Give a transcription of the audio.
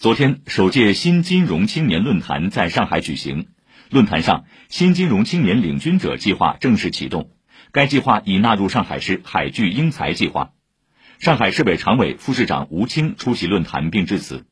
昨天首届新金融青年论坛在上海举行。论坛上新金融青年领军者计划正式启动该计划已纳入上海市海聚英才计划。上海市委常委副市长吴清出席论坛并致辞。